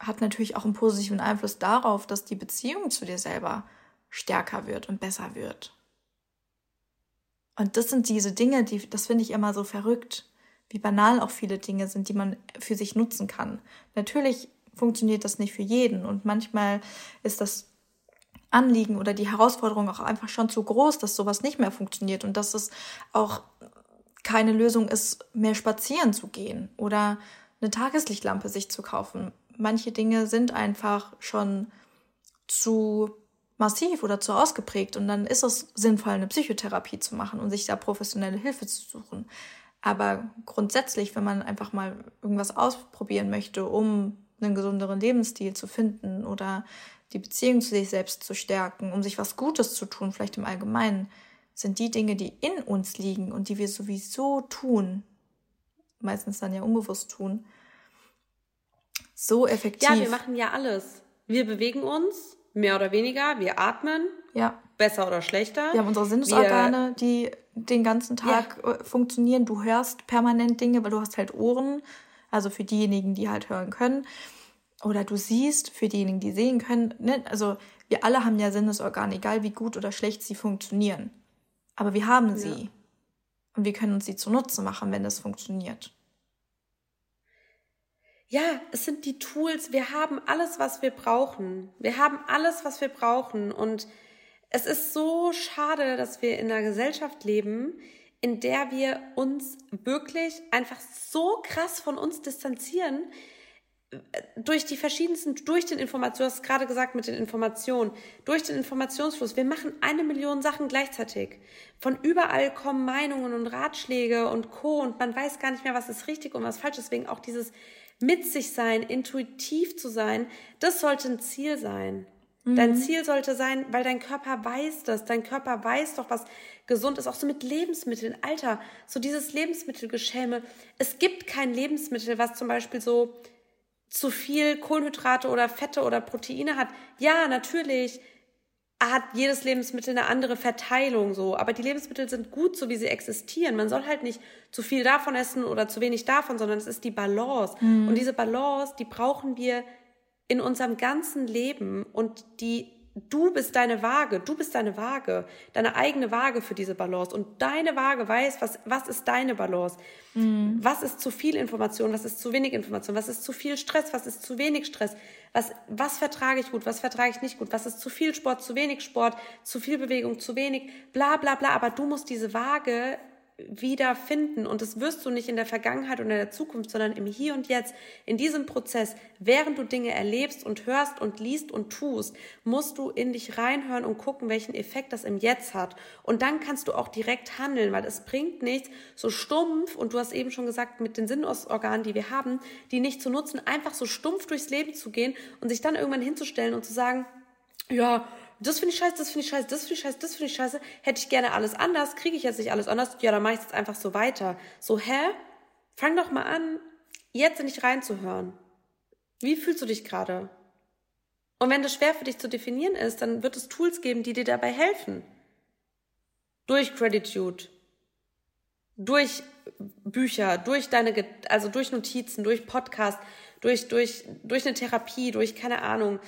hat natürlich auch einen positiven Einfluss darauf, dass die Beziehung zu dir selber stärker wird und besser wird. Und das sind diese Dinge, die, das finde ich immer so verrückt, wie banal auch viele Dinge sind, die man für sich nutzen kann. Natürlich funktioniert das nicht für jeden und manchmal ist das Anliegen oder die Herausforderung auch einfach schon zu groß, dass sowas nicht mehr funktioniert und dass es auch keine Lösung ist, mehr spazieren zu gehen oder eine Tageslichtlampe sich zu kaufen manche Dinge sind einfach schon zu massiv oder zu ausgeprägt und dann ist es sinnvoll, eine Psychotherapie zu machen und sich da professionelle Hilfe zu suchen. Aber grundsätzlich, wenn man einfach mal irgendwas ausprobieren möchte, um einen gesünderen Lebensstil zu finden oder die Beziehung zu sich selbst zu stärken, um sich was Gutes zu tun, vielleicht im Allgemeinen, sind die Dinge, die in uns liegen und die wir sowieso tun, meistens dann ja unbewusst tun, so effektiv. Ja, wir machen ja alles. Wir bewegen uns, mehr oder weniger, wir atmen. Ja. Besser oder schlechter. Wir haben unsere Sinnesorgane, wir, die den ganzen Tag ja. Äh, funktionieren. Du hörst permanent Dinge, weil du hast halt Ohren. Also für diejenigen, die halt hören können. Oder du siehst für diejenigen, die sehen können. Ne? Also wir alle haben ja Sinnesorgane, egal wie gut oder schlecht sie funktionieren. Aber wir haben sie. Ja. Und wir können uns sie zunutze machen, wenn es funktioniert ja, es sind die Tools, wir haben alles, was wir brauchen. Wir haben alles, was wir brauchen. Und es ist so schade, dass wir in einer Gesellschaft leben, in der wir uns wirklich einfach so krass von uns distanzieren, äh, durch die verschiedensten, durch den Informationen, du hast gerade gesagt mit den Informationen, durch den Informationsfluss. Wir machen eine Million Sachen gleichzeitig. Von überall kommen Meinungen und Ratschläge und Co. Und man weiß gar nicht mehr, was ist richtig und was falsch. Deswegen auch dieses mit sich sein, intuitiv zu sein, das sollte ein Ziel sein. Mhm. Dein Ziel sollte sein, weil dein Körper weiß das. Dein Körper weiß doch, was gesund ist. Auch so mit Lebensmitteln. Alter, so dieses Lebensmittelgeschäme. Es gibt kein Lebensmittel, was zum Beispiel so zu viel Kohlenhydrate oder Fette oder Proteine hat. Ja, natürlich hat jedes Lebensmittel eine andere Verteilung so, aber die Lebensmittel sind gut, so wie sie existieren. Man soll halt nicht zu viel davon essen oder zu wenig davon, sondern es ist die Balance. Mhm. Und diese Balance, die brauchen wir in unserem ganzen Leben und die du bist deine Waage, du bist deine Waage, deine eigene Waage für diese Balance. Und deine Waage weiß, was, was ist deine Balance? Mhm. Was ist zu viel Information, was ist zu wenig Information, was ist zu viel Stress, was ist zu wenig Stress, was, was vertrage ich gut, was vertrage ich nicht gut, was ist zu viel Sport, zu wenig Sport, zu viel Bewegung, zu wenig, bla bla bla, aber du musst diese Waage wieder finden. Und das wirst du nicht in der Vergangenheit oder in der Zukunft, sondern im Hier und Jetzt, in diesem Prozess, während du Dinge erlebst und hörst und liest und tust, musst du in dich reinhören und gucken, welchen Effekt das im Jetzt hat. Und dann kannst du auch direkt handeln, weil es bringt nichts, so stumpf, und du hast eben schon gesagt, mit den Sinnesorganen, die wir haben, die nicht zu nutzen, einfach so stumpf durchs Leben zu gehen und sich dann irgendwann hinzustellen und zu sagen, ja, das finde ich scheiße, das finde ich scheiße, das finde ich scheiße, das finde ich scheiße. Hätte ich gerne alles anders, kriege ich jetzt nicht alles anders, ja, dann mache ich jetzt einfach so weiter. So, hä? Fang doch mal an, jetzt in dich reinzuhören. Wie fühlst du dich gerade? Und wenn das schwer für dich zu definieren ist, dann wird es Tools geben, die dir dabei helfen. Durch Gratitude, durch Bücher, durch deine, also durch Notizen, durch Podcast, durch, durch, durch eine Therapie, durch keine Ahnung,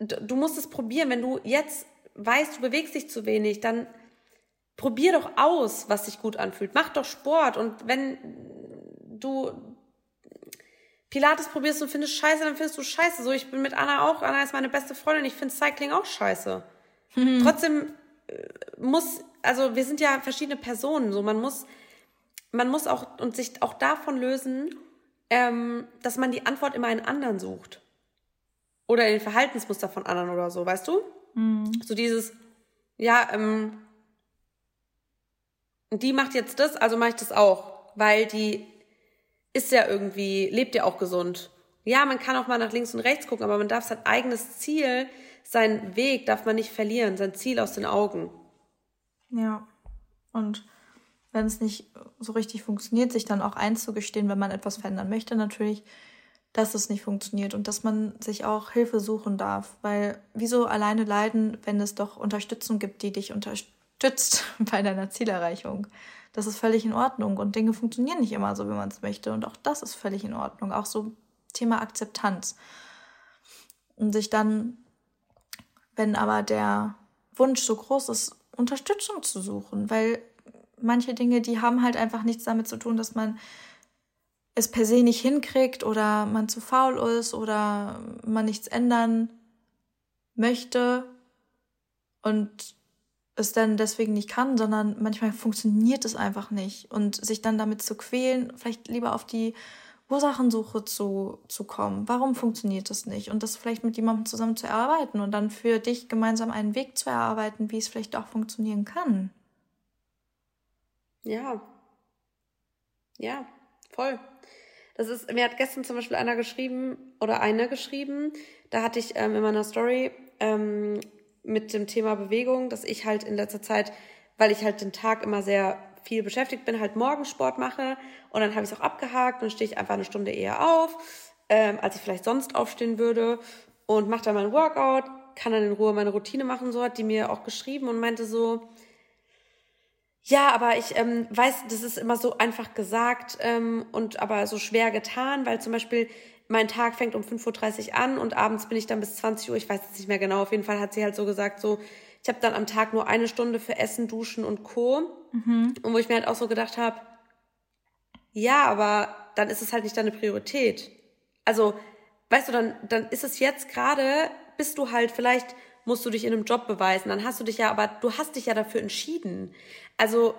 du musst es probieren. Wenn du jetzt weißt, du bewegst dich zu wenig, dann probier doch aus, was sich gut anfühlt. Mach doch Sport. Und wenn du Pilates probierst und findest scheiße, dann findest du scheiße. So, ich bin mit Anna auch, Anna ist meine beste Freundin, ich finde Cycling auch scheiße. Mhm. Trotzdem äh, muss, also wir sind ja verschiedene Personen, so man muss, man muss auch und sich auch davon lösen, ähm, dass man die Antwort immer in anderen sucht. Oder in den Verhaltensmuster von anderen oder so, weißt du? Mhm. So dieses, ja, ähm, die macht jetzt das, also mache ich das auch. Weil die ist ja irgendwie, lebt ja auch gesund. Ja, man kann auch mal nach links und rechts gucken, aber man darf sein eigenes Ziel, seinen Weg darf man nicht verlieren, sein Ziel aus den Augen. Ja. Und wenn es nicht so richtig funktioniert, sich dann auch einzugestehen, wenn man etwas verändern möchte, natürlich, dass es nicht funktioniert und dass man sich auch Hilfe suchen darf. Weil wieso alleine leiden, wenn es doch Unterstützung gibt, die dich unterstützt bei deiner Zielerreichung? Das ist völlig in Ordnung und Dinge funktionieren nicht immer so, wie man es möchte. Und auch das ist völlig in Ordnung. Auch so Thema Akzeptanz. Und sich dann, wenn aber der Wunsch so groß ist, Unterstützung zu suchen, weil manche Dinge, die haben halt einfach nichts damit zu tun, dass man es per se nicht hinkriegt oder man zu faul ist oder man nichts ändern möchte und es dann deswegen nicht kann, sondern manchmal funktioniert es einfach nicht und sich dann damit zu quälen, vielleicht lieber auf die Ursachensuche zu, zu kommen. Warum funktioniert es nicht? Und das vielleicht mit jemandem zusammen zu erarbeiten und dann für dich gemeinsam einen Weg zu erarbeiten, wie es vielleicht auch funktionieren kann. Ja. Ja, voll. Das ist, mir hat gestern zum Beispiel einer geschrieben oder eine geschrieben, da hatte ich ähm, in meiner Story ähm, mit dem Thema Bewegung, dass ich halt in letzter Zeit, weil ich halt den Tag immer sehr viel beschäftigt bin, halt Morgensport mache und dann habe ich es auch abgehakt und stehe ich einfach eine Stunde eher auf, ähm, als ich vielleicht sonst aufstehen würde und mache dann mein Workout, kann dann in Ruhe meine Routine machen, so hat die mir auch geschrieben und meinte so, ja, aber ich ähm, weiß, das ist immer so einfach gesagt ähm, und aber so schwer getan, weil zum Beispiel mein Tag fängt um 5.30 Uhr an und abends bin ich dann bis 20 Uhr, ich weiß jetzt nicht mehr genau, auf jeden Fall hat sie halt so gesagt, so, ich habe dann am Tag nur eine Stunde für Essen, Duschen und Co. Mhm. Und wo ich mir halt auch so gedacht habe, ja, aber dann ist es halt nicht deine Priorität. Also, weißt du, dann, dann ist es jetzt gerade, bist du halt vielleicht musst du dich in einem Job beweisen. Dann hast du dich ja, aber du hast dich ja dafür entschieden. Also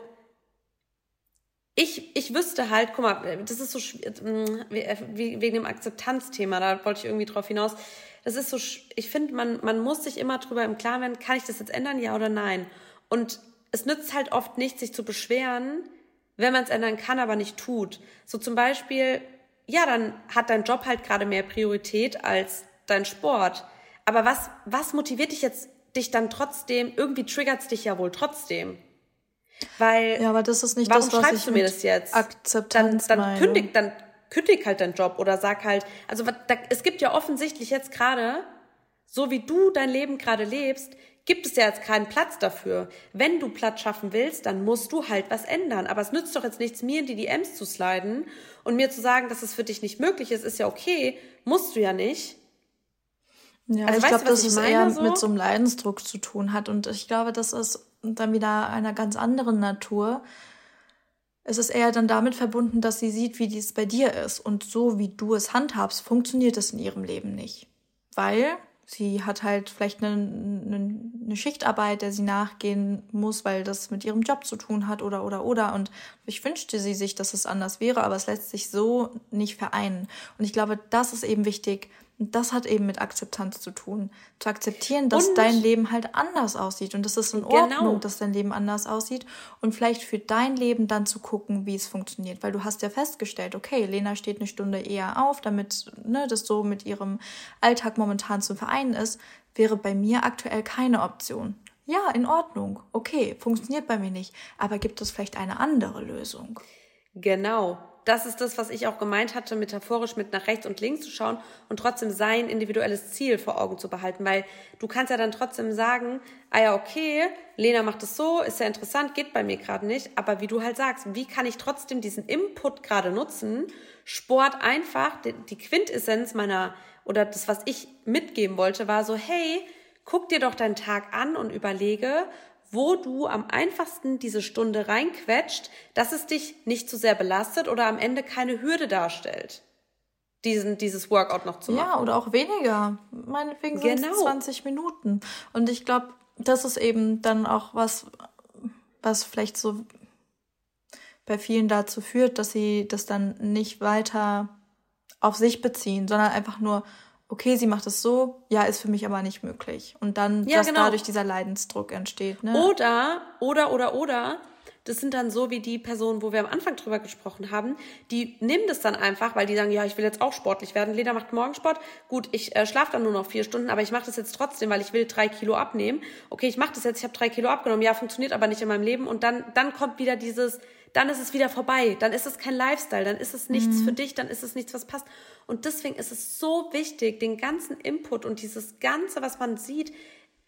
ich, ich wüsste halt, guck mal, das ist so mm, wegen dem Akzeptanzthema, da wollte ich irgendwie drauf hinaus. Das ist so, ich finde, man, man muss sich immer drüber im Klaren werden, kann ich das jetzt ändern, ja oder nein? Und es nützt halt oft nicht, sich zu beschweren, wenn man es ändern kann, aber nicht tut. So zum Beispiel, ja, dann hat dein Job halt gerade mehr Priorität als dein Sport. Aber was, was motiviert dich jetzt, dich dann trotzdem, irgendwie triggert es dich ja wohl trotzdem. Weil. Ja, aber das ist nicht warum das, was schreibst ich du mir das jetzt? Akzeptanz dann, dann kündig, dann kündig halt deinen Job oder sag halt, also da, es gibt ja offensichtlich jetzt gerade, so wie du dein Leben gerade lebst, gibt es ja jetzt keinen Platz dafür. Wenn du Platz schaffen willst, dann musst du halt was ändern. Aber es nützt doch jetzt nichts, mir in die DMs zu sliden und mir zu sagen, dass es für dich nicht möglich ist, ist ja okay, musst du ja nicht. Ja, also, ich glaube, dass es eher so? mit so einem Leidensdruck zu tun hat. Und ich glaube, das ist dann wieder einer ganz anderen Natur. Es ist eher dann damit verbunden, dass sie sieht, wie dies bei dir ist. Und so wie du es handhabst, funktioniert es in ihrem Leben nicht. Weil sie hat halt vielleicht eine, eine, eine, Schichtarbeit, der sie nachgehen muss, weil das mit ihrem Job zu tun hat oder oder oder. Und ich wünschte sie sich, dass es anders wäre, aber es lässt sich so nicht vereinen. Und ich glaube, das ist eben wichtig, und das hat eben mit Akzeptanz zu tun. Zu akzeptieren, dass und dein Leben halt anders aussieht. Und es ist in genau. Ordnung, dass dein Leben anders aussieht. Und vielleicht für dein Leben dann zu gucken, wie es funktioniert. Weil du hast ja festgestellt, okay, Lena steht eine Stunde eher auf, damit ne, das so mit ihrem Alltag momentan zu vereinen ist. Wäre bei mir aktuell keine Option. Ja, in Ordnung. Okay, funktioniert bei mir nicht. Aber gibt es vielleicht eine andere Lösung? Genau das ist das, was ich auch gemeint hatte, metaphorisch mit nach rechts und links zu schauen und trotzdem sein individuelles Ziel vor Augen zu behalten, weil du kannst ja dann trotzdem sagen, ah ja, okay, Lena macht es so, ist ja interessant, geht bei mir gerade nicht, aber wie du halt sagst, wie kann ich trotzdem diesen Input gerade nutzen, Sport einfach, die Quintessenz meiner oder das, was ich mitgeben wollte, war so, hey, guck dir doch deinen Tag an und überlege, wo du am einfachsten diese Stunde reinquetscht, dass es dich nicht zu sehr belastet oder am Ende keine Hürde darstellt, diesen, dieses Workout noch zu machen. Ja, oder auch weniger. Meinetwegen sind es genau. 20 Minuten. Und ich glaube, das ist eben dann auch was, was vielleicht so bei vielen dazu führt, dass sie das dann nicht weiter auf sich beziehen, sondern einfach nur, okay, sie macht es so, ja, ist für mich aber nicht möglich. Und dann, ja, dass genau. dadurch dieser Leidensdruck entsteht. Ne? Oder, oder, oder, oder, das sind dann so wie die Personen, wo wir am Anfang drüber gesprochen haben, die nehmen das dann einfach, weil die sagen, ja, ich will jetzt auch sportlich werden. Lena macht Morgensport. Gut, ich äh, schlafe dann nur noch vier Stunden, aber ich mache das jetzt trotzdem, weil ich will drei Kilo abnehmen. Okay, ich mache das jetzt, ich habe drei Kilo abgenommen. Ja, funktioniert aber nicht in meinem Leben. Und dann, dann kommt wieder dieses, dann ist es wieder vorbei. Dann ist es kein Lifestyle, dann ist es nichts mhm. für dich, dann ist es nichts, was passt. Und deswegen ist es so wichtig, den ganzen Input und dieses Ganze, was man sieht,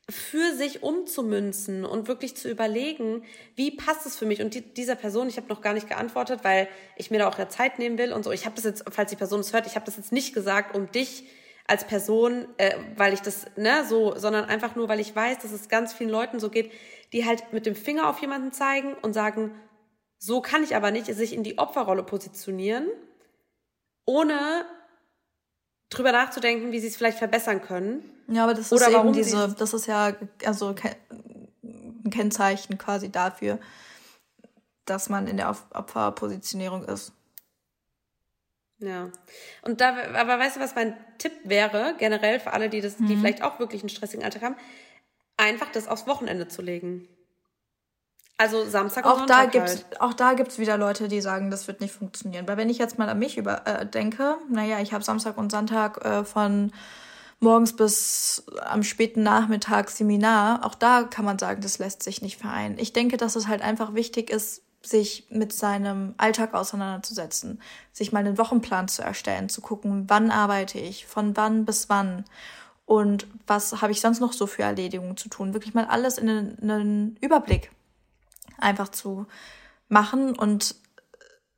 für sich umzumünzen und wirklich zu überlegen, wie passt es für mich? Und die, dieser Person, ich habe noch gar nicht geantwortet, weil ich mir da auch ja Zeit nehmen will und so. Ich habe das jetzt, falls die Person es hört, ich habe das jetzt nicht gesagt, um dich als Person, äh, weil ich das, ne, so, sondern einfach nur, weil ich weiß, dass es ganz vielen Leuten so geht, die halt mit dem Finger auf jemanden zeigen und sagen, so kann ich aber nicht sich in die Opferrolle positionieren, ohne drüber nachzudenken, wie sie es vielleicht verbessern können. Ja, aber das ist Oder eben diese, das ist ja also ein Kennzeichen quasi dafür, dass man in der Opferpositionierung ist. Ja. Und da, aber weißt du, was mein Tipp wäre, generell für alle, die das, mhm. die vielleicht auch wirklich einen stressigen Alltag haben, einfach das aufs Wochenende zu legen. Also Samstag und auch Sonntag da gibt's, halt. Auch da gibt es wieder Leute, die sagen, das wird nicht funktionieren. Weil wenn ich jetzt mal an mich über, äh, denke, naja, ich habe Samstag und Sonntag äh, von morgens bis am späten Nachmittag Seminar, auch da kann man sagen, das lässt sich nicht vereinen. Ich denke, dass es halt einfach wichtig ist, sich mit seinem Alltag auseinanderzusetzen, sich mal einen Wochenplan zu erstellen, zu gucken, wann arbeite ich, von wann bis wann und was habe ich sonst noch so für Erledigungen zu tun. Wirklich mal alles in einen, einen Überblick einfach zu machen und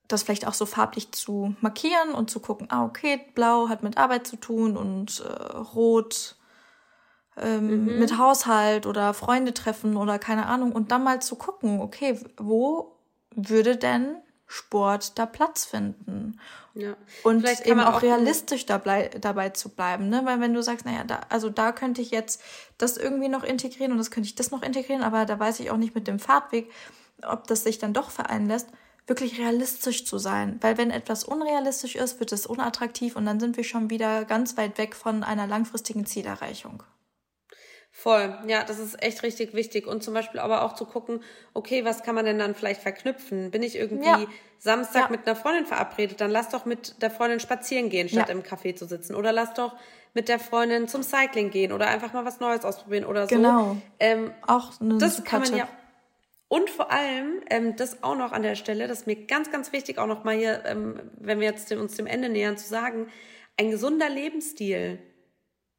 das vielleicht auch so farblich zu markieren und zu gucken, ah, okay, blau hat mit Arbeit zu tun und äh, rot ähm, mhm. mit Haushalt oder Freunde treffen oder keine Ahnung. Und dann mal zu gucken, okay, wo würde denn Sport da Platz finden? Ja. Und eben auch, auch realistisch dabei, dabei zu bleiben, ne? Weil wenn du sagst, naja, da, also da könnte ich jetzt das irgendwie noch integrieren und das könnte ich das noch integrieren, aber da weiß ich auch nicht mit dem Fahrtweg, ob das sich dann doch vereinen lässt, wirklich realistisch zu sein. Weil wenn etwas unrealistisch ist, wird es unattraktiv und dann sind wir schon wieder ganz weit weg von einer langfristigen Zielerreichung. Voll, ja, das ist echt richtig wichtig. Und zum Beispiel aber auch zu gucken, okay, was kann man denn dann vielleicht verknüpfen? Bin ich irgendwie ja. Samstag ja. mit einer Freundin verabredet, dann lass doch mit der Freundin spazieren gehen, statt ja. im Café zu sitzen. Oder lass doch mit der Freundin zum Cycling gehen oder einfach mal was Neues ausprobieren oder so. Genau. Ähm, auch eine Das kann man ja. Und vor allem, ähm, das auch noch an der Stelle, das ist mir ganz, ganz wichtig, auch noch mal hier, ähm, wenn wir jetzt uns dem Ende nähern, zu sagen, ein gesunder Lebensstil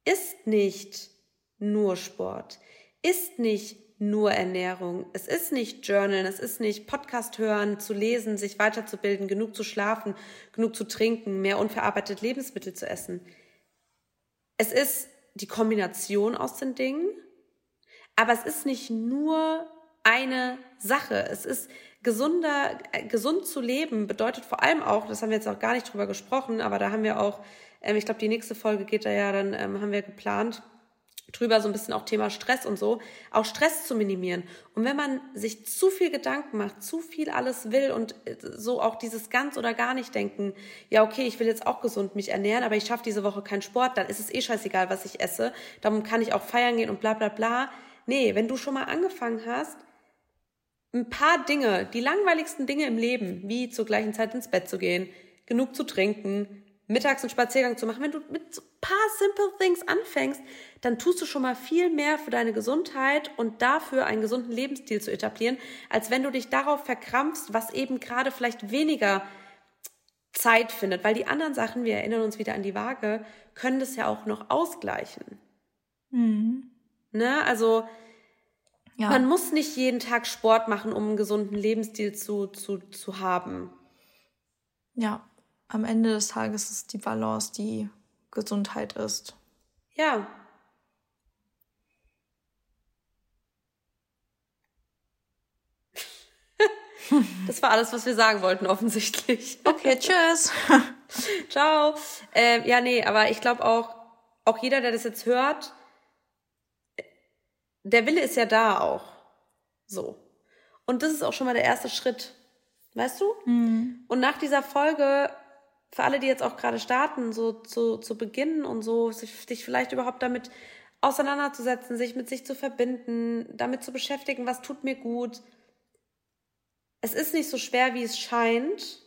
ist nicht nur Sport, ist nicht nur Ernährung, es ist nicht Journalen, es ist nicht Podcast hören, zu lesen, sich weiterzubilden, genug zu schlafen, genug zu trinken, mehr unverarbeitete Lebensmittel zu essen. Es ist die Kombination aus den Dingen, aber es ist nicht nur eine Sache. Es ist gesunder, äh, gesund zu leben bedeutet vor allem auch, das haben wir jetzt auch gar nicht drüber gesprochen, aber da haben wir auch, ähm, ich glaube, die nächste Folge geht da ja, dann ähm, haben wir geplant, drüber so ein bisschen auch Thema Stress und so, auch Stress zu minimieren. Und wenn man sich zu viel Gedanken macht, zu viel alles will und äh, so auch dieses ganz oder gar nicht denken, ja, okay, ich will jetzt auch gesund mich ernähren, aber ich schaffe diese Woche keinen Sport, dann ist es eh scheißegal, was ich esse. Darum kann ich auch feiern gehen und bla bla bla. Nee, wenn du schon mal angefangen hast, ein paar Dinge, die langweiligsten Dinge im Leben, wie zur gleichen Zeit ins Bett zu gehen, genug zu trinken, mittags einen Spaziergang zu machen, wenn du mit so ein paar simple things anfängst, dann tust du schon mal viel mehr für deine Gesundheit und dafür einen gesunden Lebensstil zu etablieren, als wenn du dich darauf verkrampfst, was eben gerade vielleicht weniger Zeit findet, weil die anderen Sachen, wir erinnern uns wieder an die Waage, können das ja auch noch ausgleichen. Mhm. Ne? Also ja. man muss nicht jeden Tag Sport machen, um einen gesunden Lebensstil zu, zu, zu haben. Ja, am Ende des Tages ist die Balance, die Gesundheit ist. Ja. Das war alles, was wir sagen wollten, offensichtlich. Okay, tschüss. Ciao. Äh, ja, nee, aber ich glaube auch, auch jeder, der das jetzt hört, der Wille ist ja da auch. So. Und das ist auch schon mal der erste Schritt. Weißt du? Mhm. Und nach dieser Folge für alle, die jetzt auch gerade starten, so zu, zu beginnen und so, sich, sich vielleicht überhaupt damit auseinanderzusetzen, sich mit sich zu verbinden, damit zu beschäftigen, was tut mir gut. Es ist nicht so schwer, wie es scheint.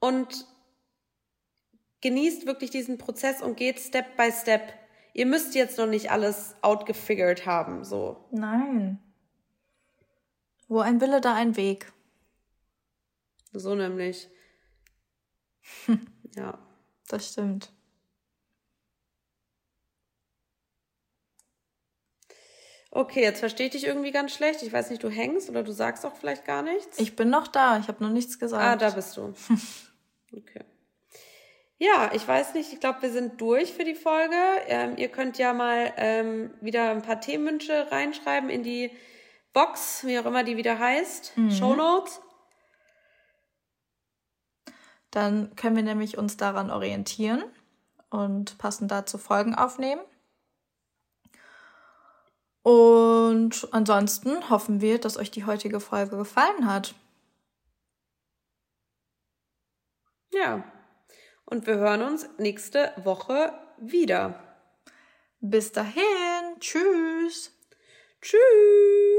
Und genießt wirklich diesen Prozess und geht Step by Step. Ihr müsst jetzt noch nicht alles outgefigured haben, so. Nein. Wo ein Wille, da ein Weg. So nämlich. ja. Das stimmt. Okay, jetzt verstehe ich dich irgendwie ganz schlecht. Ich weiß nicht, du hängst oder du sagst auch vielleicht gar nichts. Ich bin noch da, ich habe noch nichts gesagt. Ah, da bist du. Okay. Ja, ich weiß nicht, ich glaube, wir sind durch für die Folge. Ähm, ihr könnt ja mal ähm, wieder ein paar Themenwünsche reinschreiben in die Box, wie auch immer die wieder heißt. Mhm. Show Notes. Dann können wir nämlich uns daran orientieren und passend dazu Folgen aufnehmen. Und ansonsten hoffen wir, dass euch die heutige Folge gefallen hat. Ja, und wir hören uns nächste Woche wieder. Bis dahin. Tschüss. Tschüss.